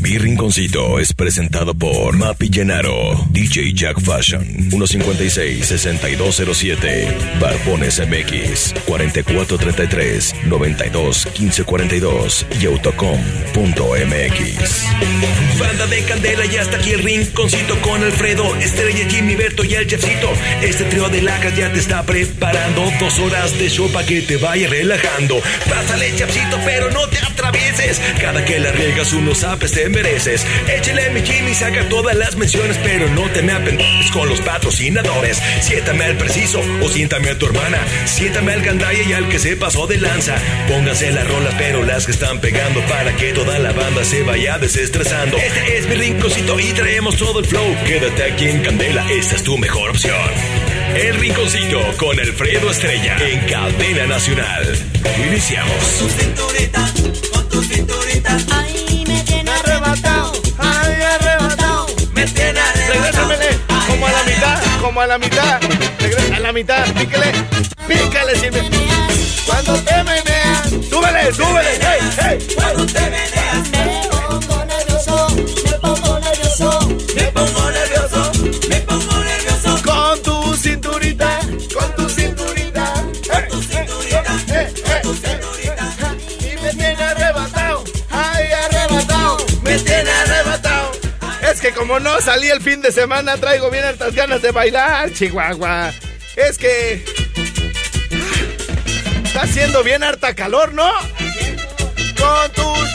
Mi Rinconcito es presentado por Mapi Llenaro, DJ Jack Fashion, 156-6207, Barbones MX, 4433-921542 y Autocom.mx. Banda de Candela y hasta aquí el Rinconcito con Alfredo, Estrella, Jimmy, Berto y el Chefcito. Este trío de lacas ya te está preparando dos horas de show para que te vaya relajando. Pásale, Chefcito, pero no te atravieses. Cada que la riegas unos apes te mereces. Échale mi Jimmy, saca todas las menciones, pero no te me apendejes con los patrocinadores. Siéntame al preciso o siéntame a tu hermana. Siéntame al gandaya y al que se pasó de lanza. Pónganse las rolas, pero las que están pegando para que toda la banda se vaya desestresando. Este es mi rinconcito y traemos todo el flow. Quédate aquí en Candela, esta es tu mejor opción. El Rinconcito con Alfredo Estrella en Cadena Nacional. Iniciamos. Ay, me arrebatado. Ay, arrebatado. Me tiene Regrésamele, como a la mitad, como a la mitad. Regresa a la mitad, píquele, pícale, Silvia. Cuando te meneas, súbele, súbele, hey, hey. Cuando te meneas que como no salí el fin de semana, traigo bien hartas ganas de bailar, Chihuahua. Es que está haciendo bien harta calor, ¿no? Con tus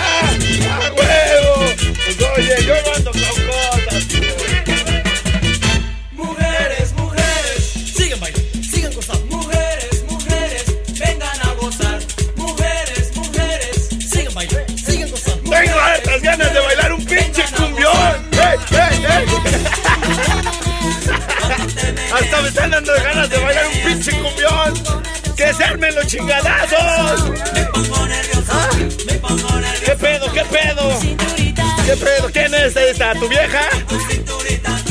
¡Ah! ¡Ah, huevo! Oye, yo Hasta me están dando ganas de bailar un pinche cumbión. ¡Que se armen los chingadazos! Me pongo nervioso, me pongo nervioso. ¿Qué pedo, qué pedo? ¿Qué pedo? ¿Quién es esta? ¿Tu vieja?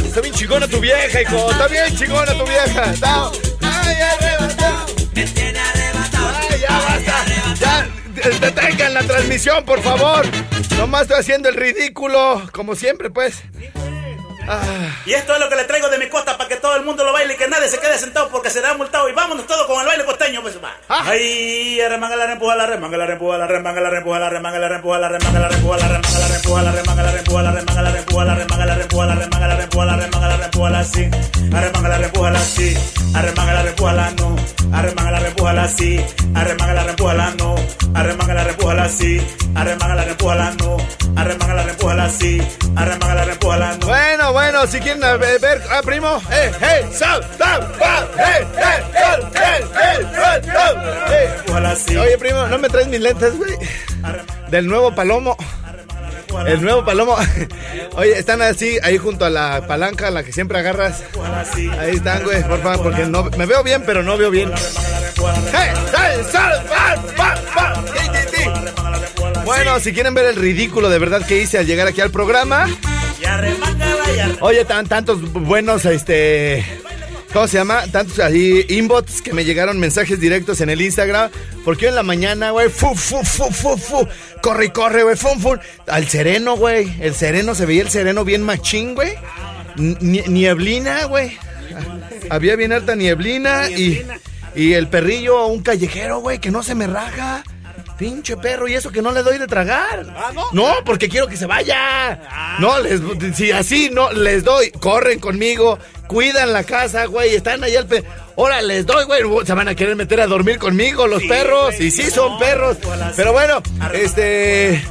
Está bien chingona tu vieja, hijo. Está bien chingona tu vieja. Está... ¡Ay! Me tiene arrebatado. ¡Ay, ya! ¡Ya! de- Detengan la transmisión, por favor. Nomás estoy haciendo el ridículo. Como siempre, pues. Ah, Y esto es lo que le traigo de mi costa para que todo el mundo lo baile y que nadie se quede sentado porque será multado. Y vámonos todos con el baile costeño, pues va. Ah. Ay, remanga la rempuja la remanga la rempuja la remanga la rempuja la remanga la rempuja la remanga la rempuja la remanga la rempuja la remanga la rempuja la remanga la rempuja la remanga la rempuja la remanga la rempuja la remanga la rempuja la sí. Arremanga la rempuja la sí. Arremanga la rempuja la no. Arremanga la rempuja la sí. Arremanga la rempuja la no. Arremanga la rempuja la sí. Arremanga la rempuja la no. Arremanga la rempuja la sí. Arremanga la rempuja la no. Bueno, bueno, si quieren ver, ah, primo. ¡Eh, hey, sal, sal, sal, ¡Eh, eh, sal, eh. Oye, primo, ¿no me traes mis lentes, güey? Del nuevo palomo. El nuevo palomo. Oye, están así, ahí junto a la palanca, la que siempre agarras. Ahí están, güey, por favor, porque no, me veo bien, pero no veo bien. ¡Hey! ¡Sal! ¡Sal! ¡Sal! ¡Sal! Bueno, si quieren ver el ridículo de verdad que hice al llegar aquí al programa. Oye, tan, tantos buenos, este. ¿Cómo se llama? Tantos ahí inbots que me llegaron mensajes directos en el Instagram. Porque hoy en la mañana, güey, fu, fu, fu, fu, fu. Corre y corre, güey, fum, fum. Al sereno, güey. El sereno, se veía el sereno bien machín, güey. Ni- Nieblina, güey. Había bien alta nieblina y, y el perrillo, un callejero, güey, que no se me raja. Pinche perro, y eso que no le doy de tragar. no? porque quiero que se vaya. No, les, si así no les doy, corren conmigo, cuidan la casa, güey, están ahí al... Pe Ahora les doy, güey, se van a querer meter a dormir conmigo los perros. y sí son perros. Pero bueno, este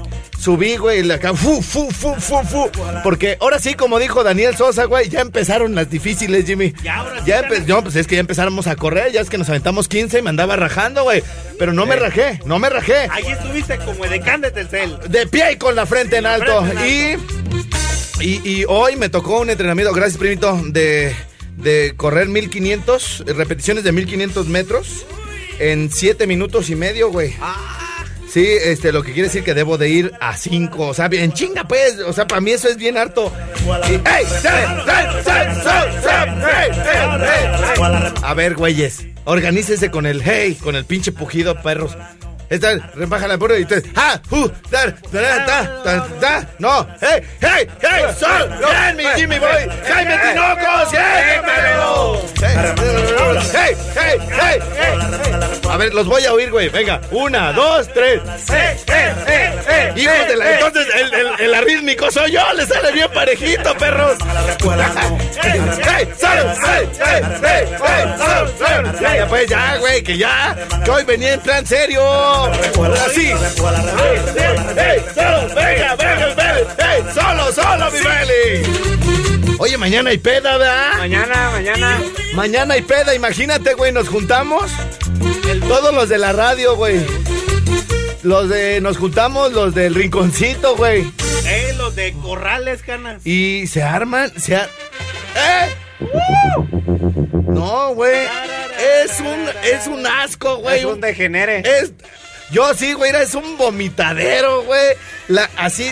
subí, güey, la acá, fu, fu, fu, fu, fu. Porque ahora sí, como dijo Daniel Sosa, güey, ya empezaron las difíciles, Jimmy. Ya, no, pues es que ya empezamos a correr, ya es que nos aventamos 15 y me andaba rajando, güey. Pero no me rajé, no me rajé. Ahí estuviste como de can de Telcel. De pie y con la frente en alto. Y, y, y hoy me tocó un entrenamiento, gracias, primito, de, de correr 1500, repeticiones de 1500 metros en 7 minutos y medio, güey. Ah. Sí, este, lo que quiere decir que debo de ir a 5, o sea, en chinga, pues, o sea, para mí eso es bien harto. A ver, güeyes, organícese con el hey, con el pinche pujido, perros. Esta, rebaja la puerta y. ¡Ah! ¡Uh! ¡Dar! ¡Da! ¡Da! ¡Da! ¡Da! ¡No! ¡Hey! ¡Hey! ¡Hey! ¡Sol! ¡Bien, mi Jimmy Boy! ¡Jaime Tinoco! ¡Siéntamelo! ¡Hey! ¡Hey! ¡Hey! A ver, los voy a oír, güey. Venga. Una, dos, tres. ¡Hey! ¡Hey! ¡Hey! ¡Hey! Hijos de la. Entonces, el, el, el arrítmico soy yo. Le sale bien parejito, perros. ¡Hey! ¡Hey! ¡Sol! ¡Hey! ¡Hey! ¡Hey! ¡Hey! ¡Sol! ¡Sol! Ya, ya, pues, ya, güey, que ya. Que hoy venía en plan serio. Así. Solo, venga, venga, ¡Ey! Solo, solo, mi Beli. Oye, mañana hay peda, ¿verdad? Mañana, mañana. Mañana hay peda, imagínate, güey, nos juntamos. Todos los de la radio, güey. Los de, nos juntamos los del rinconcito, güey. Eh, los de corrales, canas. Y se arman, se ar... ¡Eh! No, güey. Es un, es un asco, güey. Es un degenere. Es. Yo sí, güey, es un vomitadero, güey. La, así.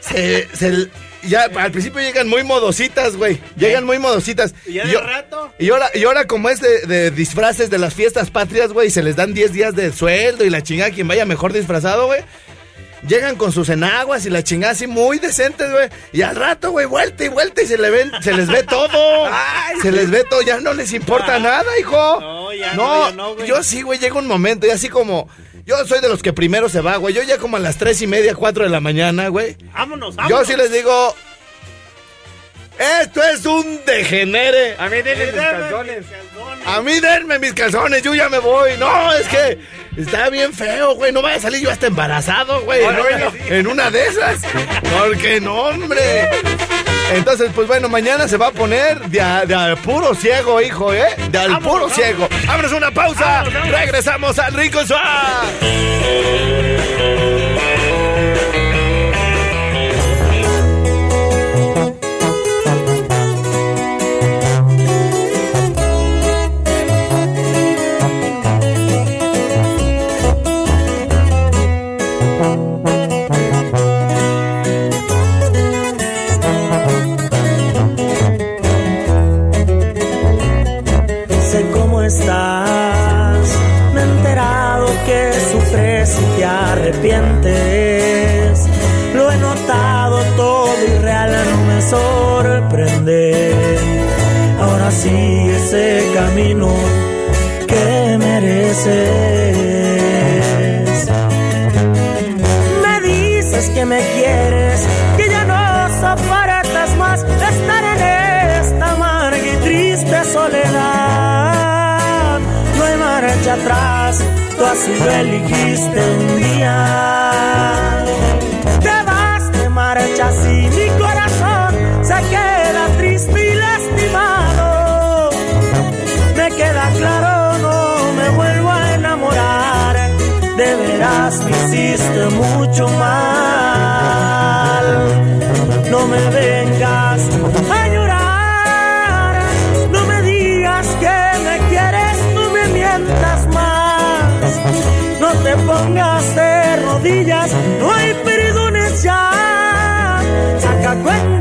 Se, se- ya al principio llegan muy modositas, güey. Llegan muy modositas. ¿Y ya de yo- rato? Y ahora, y ahora como es de, de disfraces de las fiestas patrias, güey, se les dan 10 días de sueldo y la chingada quien vaya mejor disfrazado, güey. Llegan con sus enaguas y la chingada así muy decentes, güey. Y al rato, güey, vuelta y vuelta y se, le ven, se les ve todo. Ay, se les ve todo, ya no les importa Ah. nada, hijo. No, ya no, ya no, güey. yo sí, güey, llega un momento y así como... Yo soy de los que primero se va, güey. Yo ya como a las tres y media, cuatro de la mañana, güey. Vámonos, Yo vámonos. sí les digo... Esto es un degenere. A mí denle mis calzones. A mí denme mis calzones, yo ya me voy. No, es que está bien feo, güey. No vaya a salir yo hasta embarazado, güey. En una de esas. Porque no, hombre. Entonces, pues bueno, mañana se va a poner de, a- de al puro ciego, hijo, ¿eh? De al Vámonos, puro vámonos. ciego. Vámonos una pausa. Vámonos. Regresamos al Rico Suárez. Soledad. No hay marcha atrás, tú así lo elegiste un día. Te vas de marcha así, mi corazón se queda triste y lastimado. Me queda claro, no me vuelvo a enamorar. De veras me hiciste mucho mal. No me vengas Saca cuentas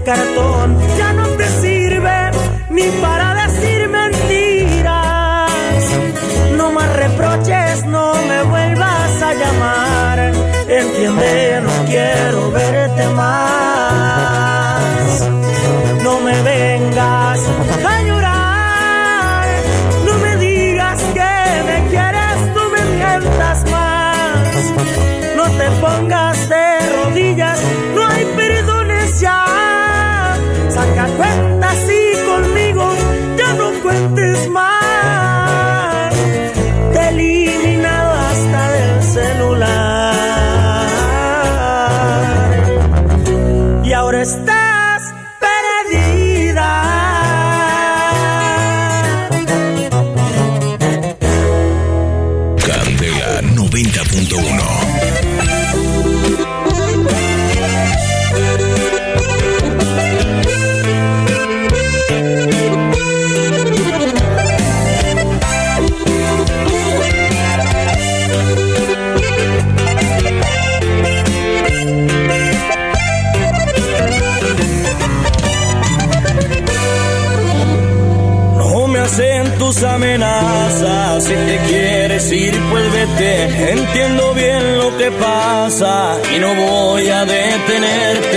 de cartón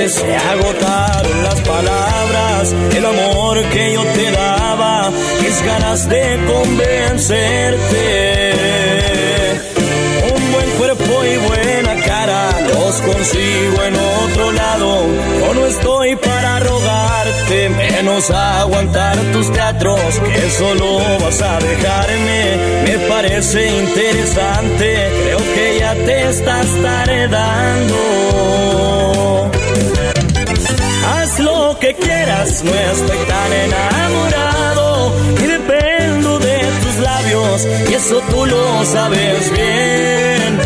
Se agotaron las palabras, el amor que yo te daba, mis ganas de convencerte. Un buen cuerpo y buena cara los consigo en otro lado. Yo no estoy para rogarte, menos aguantar tus teatros, que solo vas a dejarme. Me parece interesante, creo que ya te estás tardando. Quieras, no estoy tan enamorado y dependo de tus labios y eso tú lo sabes bien.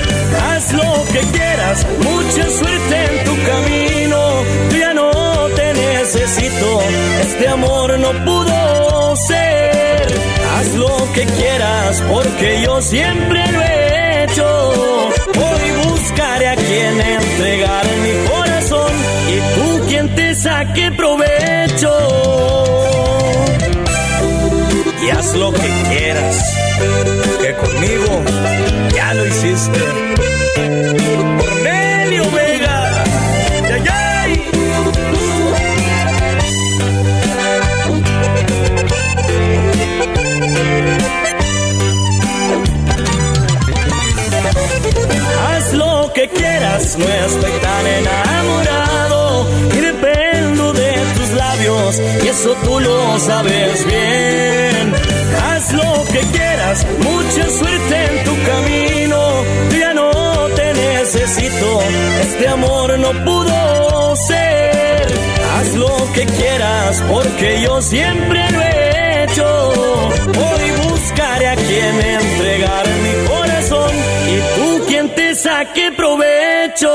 Haz lo que quieras, mucha suerte en tu camino, yo ya no te necesito, este amor no pudo ser. Haz lo que quieras porque yo siempre lo he hecho. Hoy buscaré a quien entregar mi corazón y tú quien te saque haz lo que quieras, que conmigo ya lo hiciste. Cornelio Vega, ay, ay. Haz lo que quieras, no estoy tan enamorado y dependo de tus labios y eso tú lo sabes bien. Haz lo que quieras, mucha suerte en tu camino, ya no te necesito, este amor no pudo ser. Haz lo que quieras porque yo siempre lo he hecho. Hoy buscaré a quien entregar mi corazón y tú quien te saque provecho.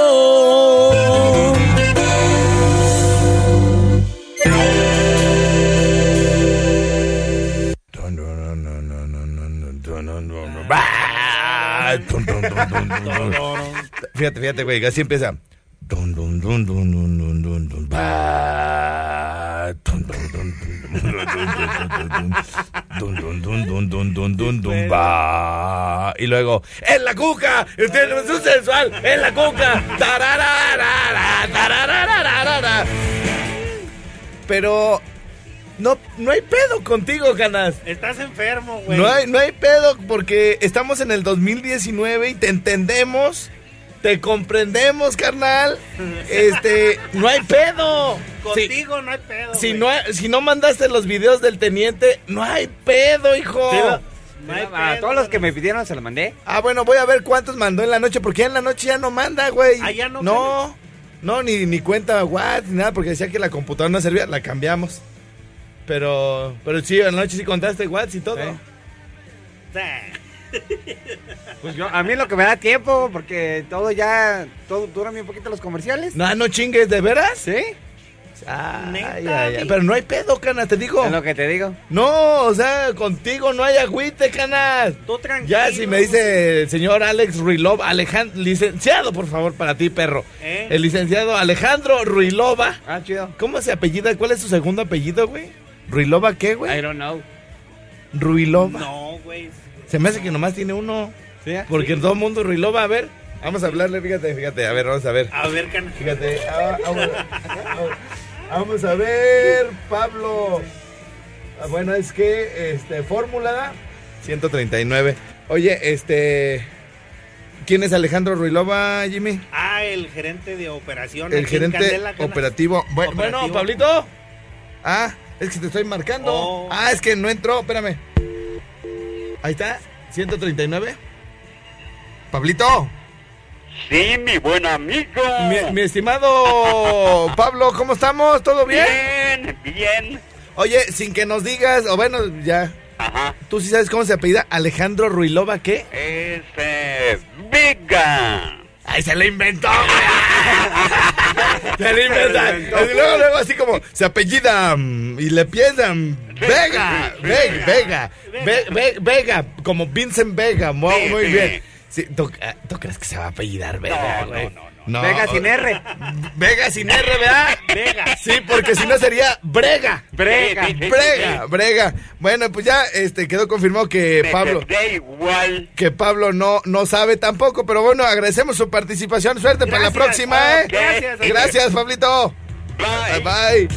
Dun, dun, dun, dun, dun, dun, dun, ba. Y luego, ¡en la cuca! ¡Usted es un sensual! ¡En la cuca! Pero no, no hay pedo contigo, Canas. Estás enfermo, güey. No hay, no hay pedo porque estamos en el 2019 y te entendemos, te comprendemos, carnal. Este, no hay pedo. Si, Contigo no hay pedo. si no, si no mandaste los videos del teniente, no hay pedo, hijo. Sí, No hay a pedo, todos los que me pidieron se los mandé. Ah, bueno, voy a ver cuántos mandó en la noche, porque ya en la noche ya no manda, güey. Ah, ya no, No, no, ni, ni cuenta WhatsApp, ni nada, porque decía que la computadora no servía, la cambiamos. Pero, pero sí, en la noche sí contaste WhatsApp y todo. Sí. Pues yo, a mí lo que me da tiempo, porque todo ya, todo dura un poquito los comerciales. No, no chingues, ¿de veras? ¿Sí? Ay, Neta, ay, ay. güey. Pero no hay pedo, canas, te digo. Es lo que te digo. No, o sea, contigo no hay agüite, canas. Tú tranquilo. Ya, si me dice el señor Alex Ruilova, Alejandro, licenciado, por favor, para ti, perro. ¿Eh? El licenciado Alejandro Ruilova. Ah, chido. ¿Cómo se apellida? ¿Cuál es su segundo apellido, güey? ¿Ruilova qué, I güey? don't know. Ruilova. No, güey. Se me hace que nomás tiene uno. ¿Sí? Porque todo el mundo Ruilova, a ver. Vamos a hablarle, fíjate, fíjate. A ver, vamos a ver. A ver, cana. Fíjate. ah, vamos, vamos a ver, Pablo. Ah, Bueno, es que, este, fórmula 139. Oye, este... ¿Quién es Alejandro Ruilova, Jimmy? Ah, el gerente de operación. El gerente Candela, operativo. Bu- Bueno, Operativo. Pablito. Ah, es que te estoy marcando. Oh. Ah, es que no entró, espérame. Ahí está, 139. Pablito. Sí, mi buen amigo. Mi, mi estimado Pablo, ¿cómo estamos? ¿Todo bien? Bien, bien. Oye, sin que nos digas, o bueno, ya. Ajá. ¿Tú sí sabes cómo se apellida Alejandro Ruilova qué? Es eh, Vega. ¡Ay, se lo inventó! se lo inventó. Y luego, luego así como, se apellida mm, y le piensan Vega, Vega, Vega, Ve- Ve- Vega, como Vincent Vega, muy, muy bien. Sí, ¿tú, ah, tú crees que se va a apellidar Vega, No, no, no, No, Vega sin R. Vega sin R, ¿verdad? Vega. Sí, porque si no sería Brega. Brega. Brega, Brega. Bueno, pues ya este quedó confirmado que Me Pablo igual. que Pablo no no sabe tampoco, pero bueno, agradecemos su participación. Suerte para la próxima, ¿eh? Gracias. Gracias, Pablito. Bye. Bye.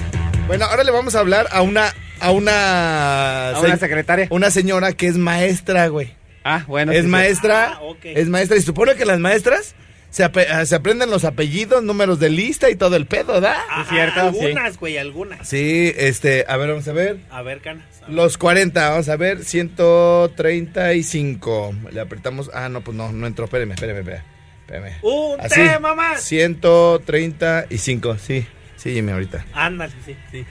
Bueno, ahora le vamos a hablar a una a una A una se- secretaria. una señora que es maestra, güey. Ah, bueno. es sí, maestra, Ah, es maestra y supone que las maestras se, ape- ah, se aprenden los apellidos, números de lista y todo el pedo, ¿verdad? Ajá, cierto, Algunas, güey, algunas. Sí, este, a ver, vamos a ver. A ver, cana. Los 40, vamos a ver, 135. Le apretamos. Ah, no, pues no, no entró. Espéreme, espéreme, espéreme. espéreme. Un Así. tema más. 135, sí. Sí, Jimmy, ahorita. Ándale, sí, sí.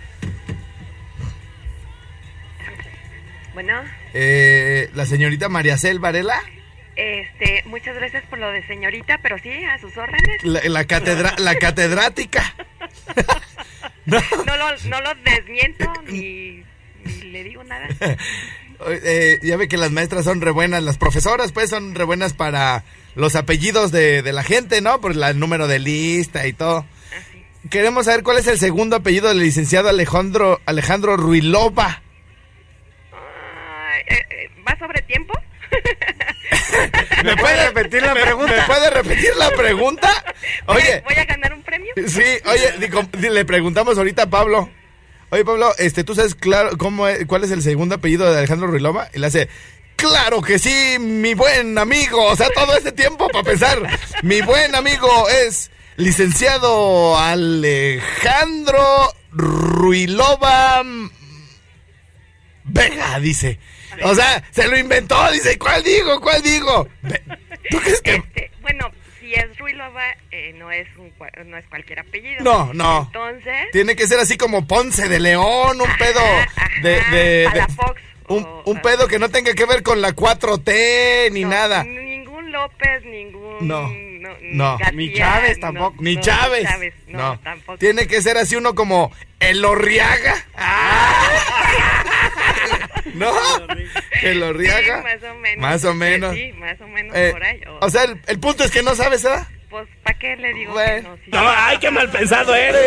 Bueno, Eh, la señorita María Cel Varela, este, muchas gracias por lo de señorita, pero sí, a sus órdenes. la, la, catedra- la catedrática. no, No lo, no lo desmiento ni, ni le digo nada. eh, ya ve que las maestras son re buenas, las profesoras pues son re buenas para los apellidos de, de la gente, ¿no? Por la- el número de lista y todo. Así. Queremos saber cuál es el segundo apellido del licenciado Alejandro, Alejandro Ruilova. Ay, eh, eh, ¿Va sobre tiempo? ¿Me puede repetir la pregunta? ¿Me puede repetir la pregunta? Oye, ¿Voy a ganar un premio? sí, oye, le preguntamos ahorita a Pablo. Oye, Pablo, este, ¿tú sabes claro cómo es- cuál es el segundo apellido de Alejandro Ruilova? Y le hace, claro que sí, mi buen amigo. O sea, todo este tiempo para pensar, mi buen amigo es licenciado Alejandro Ruilova Vega, dice. O sea, se lo inventó, dice, ¿cuál digo? ¿Cuál digo? ¿Tú crees que...? Este, bueno, si es Ruilova, eh, no, es un, no es cualquier apellido. No, no. Entonces... Tiene que ser así como Ponce de León, un pedo Ajá, de... de- a la de- Fox, un, o- un pedo que no tenga que ver con la 4T ni no, nada. Ningún López, ningún... No, ni no. García, Ni Chávez no, tampoco. Ni no, Chávez. no, no. tampoco. Tiene que ser así uno como Elorriaga. Ah. ¿No? Elorriaga. Sí, más o menos. Más o menos. Sí, más o menos Eh, por ahí. O, o sea, el, el punto es que no sabes, ¿verdad? pues, ¿para qué le digo Bueno. que no? Sí, No, ay, qué mal pensado eres.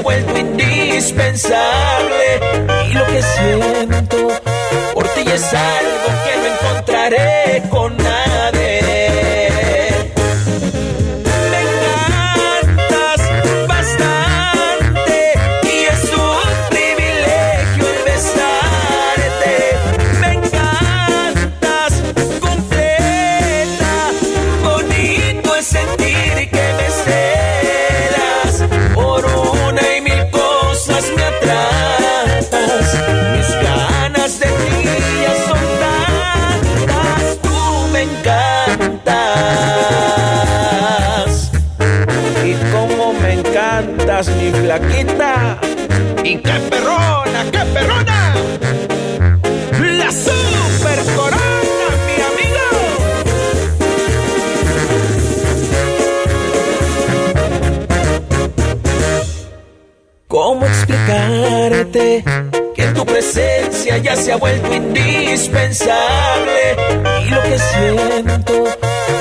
Ha vuelto indispensable? Y lo que siento por ti es algo que no encontraré con ¡Qué perrona, qué perrona! La super corona, mi amigo. ¿Cómo explicarte que tu presencia ya se ha vuelto indispensable? Y lo que siento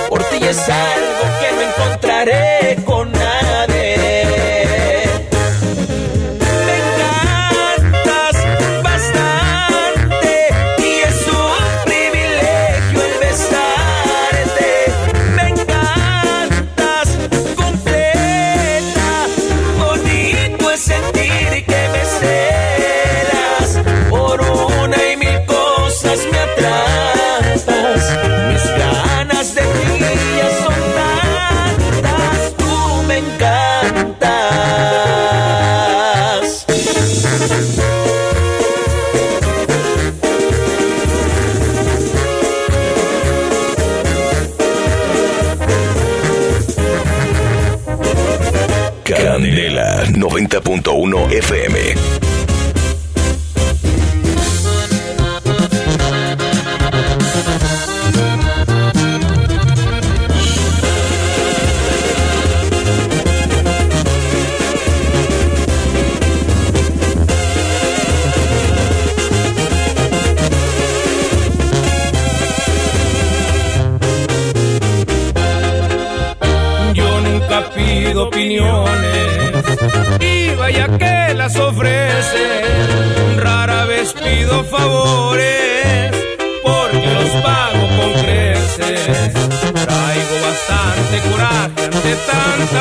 por ti es algo que no encontraré con me atrapas.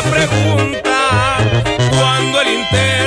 Pregunta cuando el interrogador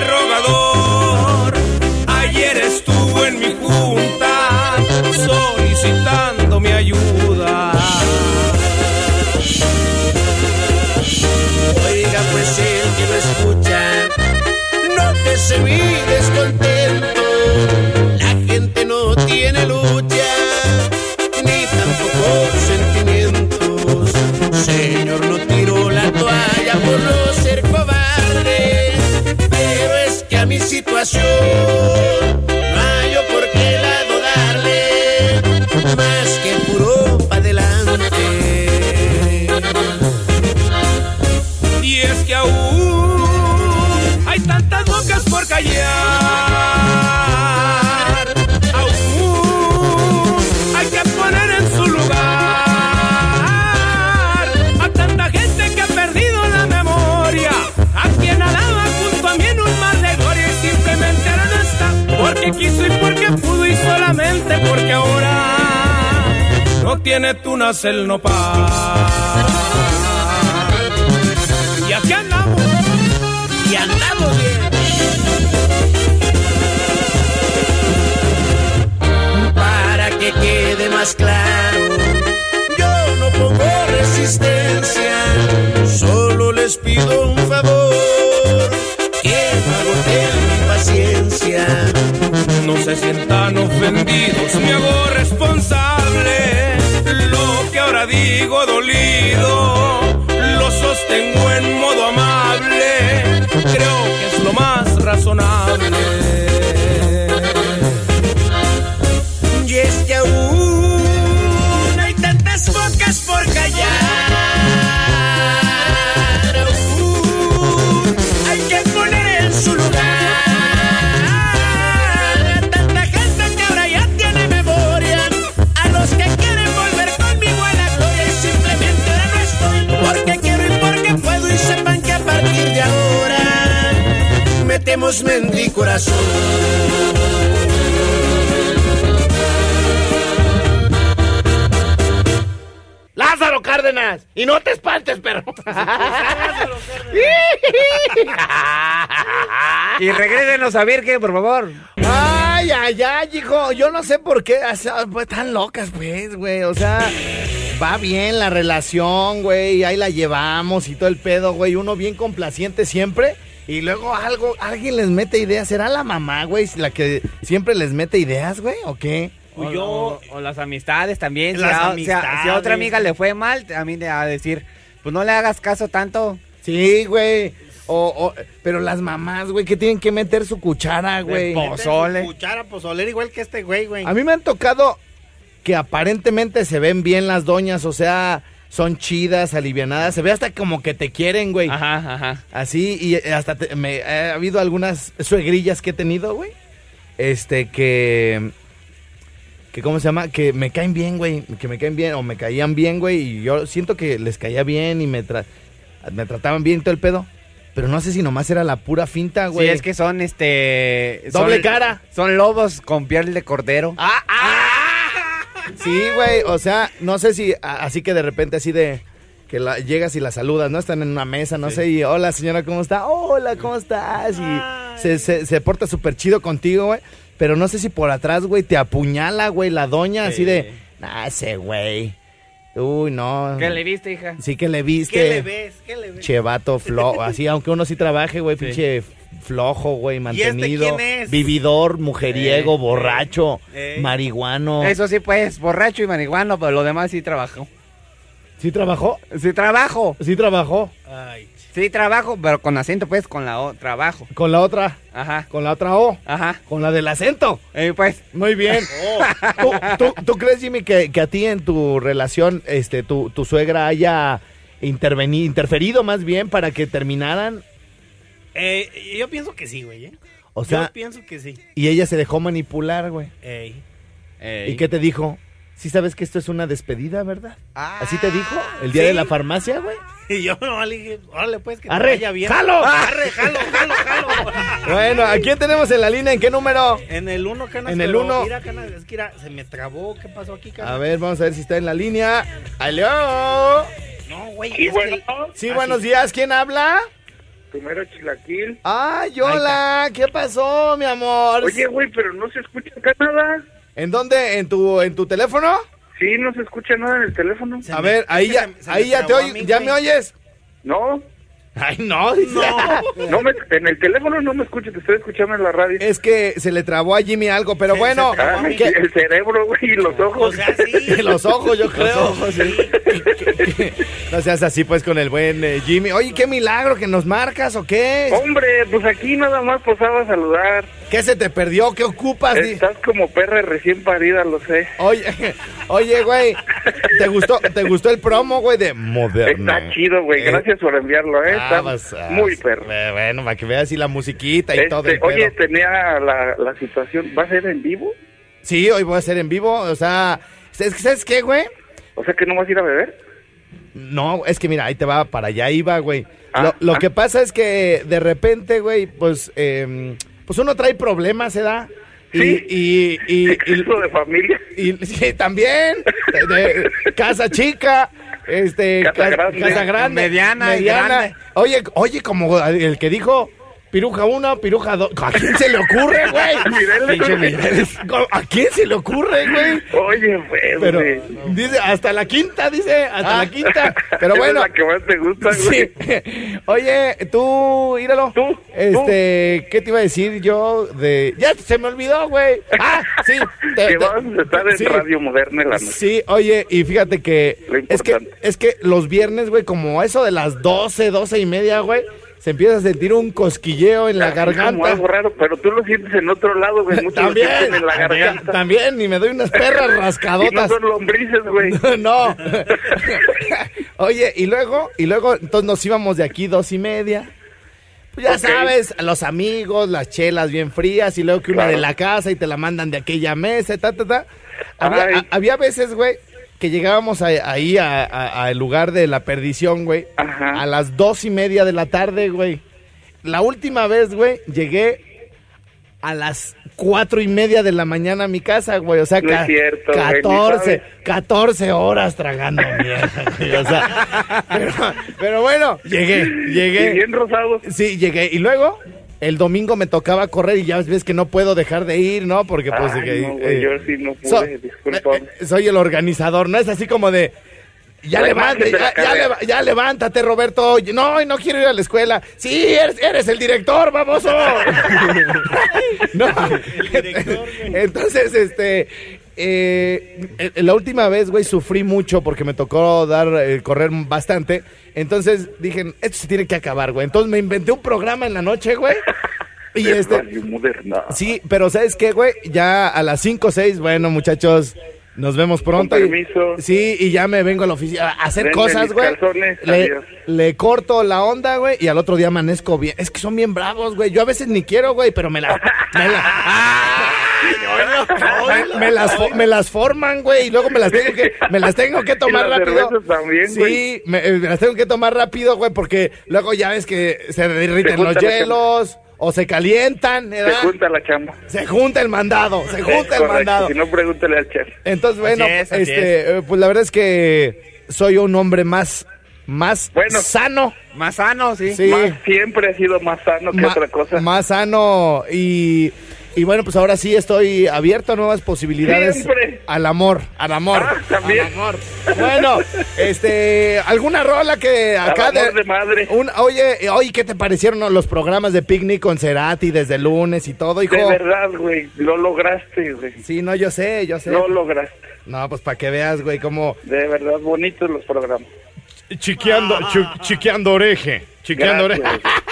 no tiene tunas el nopal. Y aquí andamos, y andamos bien. Para que quede más claro, yo no pongo resistencia, solo les pido un favor, que no mi paciencia. No se sientan ofendidos, me hago responsable. Ahora digo dolido, lo sostengo en modo amable. Creo que es lo más razonable. Metemos mente y corazón. Lázaro Cárdenas. Y no te espantes, perro. y regrésenos a Virgen, por favor. Ay, ay, ay, hijo. Yo no sé por qué. o sea, pues, tan locas, pues, güey. O sea, va bien la relación, güey. Ahí la llevamos y todo el pedo, güey. Uno bien complaciente siempre. Y luego algo, alguien les mete ideas. ¿Será la mamá, güey, la que siempre les mete ideas, güey? ¿O qué? O, o- o las amistades también. Las si, a, si a- amistades. si a otra amiga le fue mal, a mí a decir, pues no le hagas caso tanto. Sí, güey. O, o- pero las mamás, güey, que tienen que meter su cuchara, güey. Pozole. Cuchara pozolera igual que este güey, güey. A mí me han tocado que aparentemente se ven bien las doñas, o sea, son chidas, alivianadas, se ve hasta como que te quieren, güey. Ajá, ajá. Así, y hasta te- me ha habido algunas suegrillas que he tenido, güey. Este, que. que ¿Cómo se llama? Que me caen bien, güey. Que me caen bien, o me caían bien, güey. Y yo siento que les caía bien y me, tra- me trataban bien y todo el pedo. Pero no sé si nomás era la pura finta, güey. Sí, es que son este. son- Doble cara. Son lobos con piel de cordero. ¡Ah! Sí, güey. O sea, no sé si. a- Así que de repente, así de. Que la- llegas y la saludas, ¿no? Están en una mesa, no sé, y hola señora, ¿cómo está? Hola, ¿cómo estás? Y se, se, se porta súper chido contigo, güey. Pero no sé si por atrás, güey, te apuñala, güey, la doña, así de, nah, ese güey. Uy, no. ¿Qué le viste, hija? Sí que le viste. ¿Qué le ves? ¿Qué le ves? Chevato flojo, así, aunque uno sí trabaje, güey, pinche flojo, güey, este mantenido. quién es? Vividor, mujeriego, Eh, borracho, eh. marihuano. Eso sí, pues, borracho y marihuano, pero lo demás sí trabajo. ¿Sí trabajó? Sí trabajo. Sí trabajó. Ay, Sí trabajo, pero con acento, pues, con la O, trabajo. Con la otra, Ajá, con la otra O, ajá. con la del acento. Eh, pues, Muy bien. ¿Tú, tú, tú crees, Jimmy, que, que a ti en tu relación, este, tu, tu suegra haya intervenido, interferido más bien para que terminaran? Eh, yo pienso que sí, güey. ¿eh? O sea, yo pienso que sí. y ella se dejó manipular, güey. Ey. ey. ¿Y qué te dijo? Sí sabes que esto es una despedida, ¿verdad? ¿Así te dijo? ¿El día sí. de la farmacia, güey? Y yo no le dije, órale, pues, que te ¡Arre! vaya bien. ¡Jalo! ¡Arre, jalo, jalo, jalo! Bueno, ¿a quién tenemos en la línea? ¿En qué número? En el 1, Canas. En el pero uno. Mira, Canas, es que mira, se me trabó. ¿Qué pasó aquí, Canas? A ver, vamos a ver si está en la línea. ¡Aló! No, güey. Sí, bueno. que- Sí, Ah, buenos sí. días. ¿Quién habla? Primero chilaquil. ¡Ay, hola! ¿Qué pasó, mi amor? Oye, güey, pero no se escucha acá nada. ¿En dónde? ¿En tu, en tu teléfono? Sí, no se escucha nada en el teléfono. Se A me- ver, ahí ya, se- se me ahí ya te trabó a oy- mí, ¿ya güey. me oyes? No, Ay, no, dice. no me, en el teléfono no me escucho, te estoy escuchando en la radio. Es que se le trabó a Jimmy algo, pero bueno, se trabó a mí. ¿qué? el cerebro, güey, y los ojos. O sea, sí. los ojos, yo creo. no seas así, pues, con el buen eh, Jimmy. Oye, qué milagro que nos marcas, ¿o qué? Hombre, pues aquí nada más pasaba a saludar. ¿Qué se te perdió? ¿Qué ocupas? Estás como perra recién parida, lo sé. Oye, oye, güey, ¿te gustó, ¿te gustó el promo, güey, de Moderna? Está chido, güey. Eh, Gracias por enviarlo, ¿eh? Ah, Está ah, muy perro. eh, Bueno, para que veas así la musiquita y todo Este, el pedo. oye, tenía la, la situación. ¿Va a ser en vivo? Sí, hoy voy a hacer en vivo, o sea, ¿sabes, ¿sabes qué, güey? O sea que no vas a ir a beber. No, es que mira, ahí te va, para allá iba, güey. Ah, lo lo ah. que pasa es que de repente, güey, pues, em, pues uno trae problemas, ¿se da? Y, Sí. y, y, y- Exceso de familia. y- sí, también, de- de casa chica, este, Casa ca- grande. casa grande, Mediana grande. Oye, oye, como el que dijo piruja uno, piruja dos, ¿a quién se le ocurre, güey? Güey. ¿A quién se le ocurre, güey? Oye, pues, Pero güey. dice hasta la quinta, dice, hasta Ah. la quinta. Pero bueno, Es la que más te gusta, güey. Sí. Oye, tú, íralo. Tú, Este, ¿qué te iba a decir yo de. Ya se me olvidó, güey. Ah, sí. te- Que te- vas a estar en sí. Radio Moderna en la noche. Sí, oye, y fíjate que Lo es que es que los viernes, güey, como eso de las 12, 12 y media, güey, se empieza a sentir un cosquilleo en la Así como garganta. algo raro, pero tú lo sientes en otro lado, güey. También, sienten en la también, garganta. también, y me doy unas perras Y no rascadotas. son lombrices, güey. no. Oye, y luego, y luego, entonces nos íbamos de aquí dos y media. Pues ya sabes, los amigos, las chelas bien frías, y luego que una Claro. de la casa y te la mandan de aquella mesa, y ta, ta, ta. Había, a- había veces, güey, que llegábamos a- ahí a- a- al lugar de la perdición, güey, Ajá. a las dos y media de la tarde, güey. La última vez, güey, llegué a las cuatro y media de la mañana a mi casa, güey. O sea, No es cierto, güey, ni 14, sabes. 14 horas tragando mierda, güey. O sea, pero, pero bueno, llegué, Y llegué. bien rosado. Sí, llegué. Y luego, el domingo me tocaba correr y ya ves que no puedo dejar de ir, ¿no? Porque pues... Ay, que- no, güey, eh, yo sí no pude, so- disculpa. eh, eh, soy el organizador, ¿no? Es así como de... Ya levántate, ya, ya carrera. leva- ya levántate, Roberto. No, no quiero ir a la escuela. Sí, eres, eres el director, baboso. no. Entonces, este, eh, eh, la última vez, güey, sufrí mucho porque me tocó dar, eh, correr bastante. Entonces dije, esto se tiene que acabar, güey. Entonces me inventé un programa en la noche, güey. Y Es este, Moderna. sí, pero ¿sabes qué, güey? Ya a las 5 o 6, bueno, muchachos, nos vemos pronto. Con Y- permiso. sí, y ya me vengo a la oficina a hacer cosas, güey. Le, corto la onda, güey, y al otro día amanezco bien. Es que son bien bravos, güey. Yo a veces ni quiero, güey, pero me la... Me la- me, me las, me las forman, güey, y luego me las tengo que, me las tengo que tomar rápido. también, sí, me, eh, me las tengo que tomar rápido, güey, porque luego ya ves que se derriten los hielos o se calientan, Se ¿verdad? junta la chamba. Se junta el mandado, se junta el Correcto, mandado. Si no, pregúntale al chef. Entonces, bueno, Así es, así este, eh, pues la verdad es que soy un hombre más, más Bueno. sano. Más sano, sí. Sí. Más siempre ha sido más sano que Ma- otra cosa. Más sano y, y bueno, pues ahora sí estoy abierto a nuevas posibilidades. Siempre. Al amor, al amor. Ah, también. Al amor. Bueno, este, alguna rola que acá Al amor de madre. un- oye, oye, ¿qué te parecieron los programas de picnic con Cerati desde el lunes y todo, hijo? De verdad, güey. Lo lograste, güey. Sí, no, yo sé, yo sé. Lo lograste. No, pues para que veas, güey, cómo De verdad, bonitos los programas. Chiqueando, chiqueando oreje, chiqueando Gracias. oreje.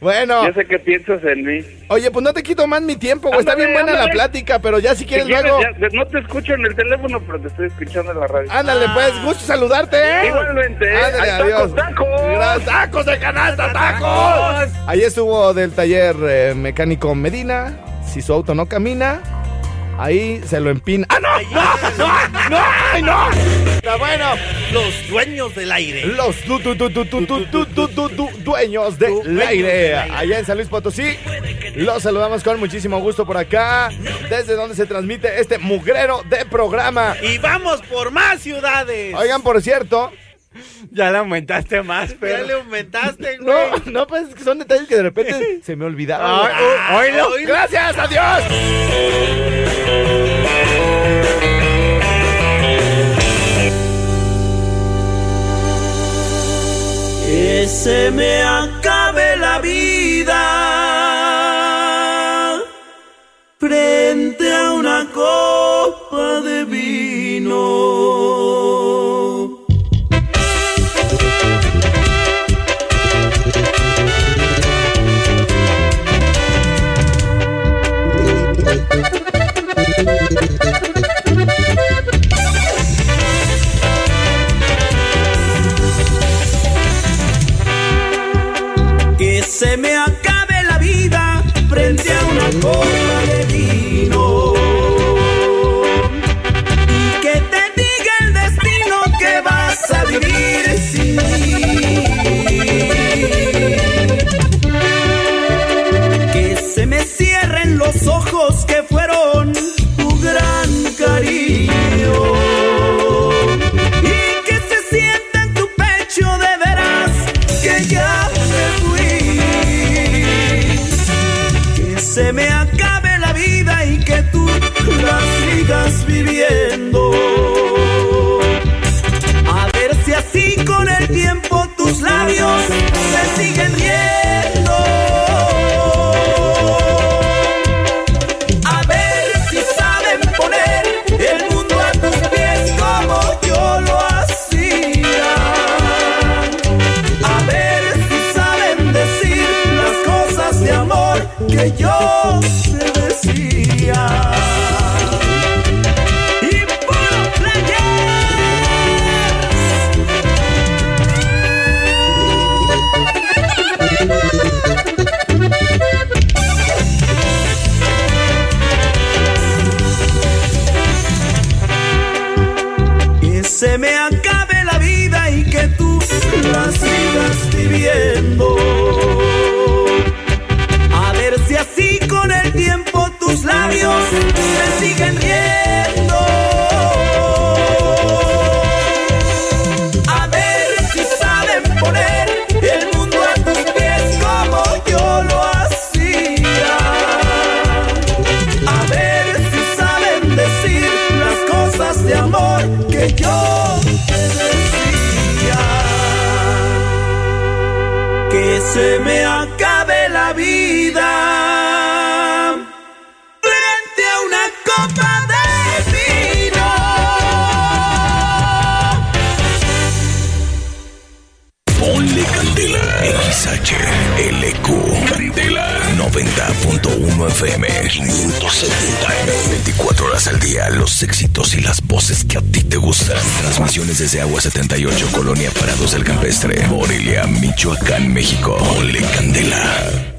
Bueno, Yo sé que piensas en mí. oye, pues no te quito más mi tiempo, güey. Está bien buena la plática, pero ya si quieres Si quieres, luego. ya- no te escucho en el teléfono, pero te estoy escuchando en la radio. Ándale, pues, gusto saludarte, ¿eh? Igualmente, adiós. tacos, tacos. ¡Tacos de canasta, tacos! Ahí estuvo del taller eh, mecánico Medina. Si su auto no camina, Ahí se lo empina. ¡Ah, no! ¡No! ¡No! ¡No! No! Pero bueno, los dueños del aire. Los du, du, du, dueños del aire. Allá en San Luis Potosí. Los saludamos con muchísimo gusto por acá. Desde donde se transmite este mugrero de programa. Y vamos por más ciudades. Oigan, por cierto, ya le aumentaste más, ya pero. le aumentaste, güey. No, no, pues es que son detalles que de repente se me olvidaron. Ah, oílo. oílo. Gracias, adiós. que se me acabe la vida frente a una copa de vino. Se me acabe la vida frente a una copa de vino y que te diga el destino que vas a vivir sin mí. Que se me cierren los ojos que fueron desde Agua 78 Colonia Parados del Campestre Morelia Michoacán México. Ole Candela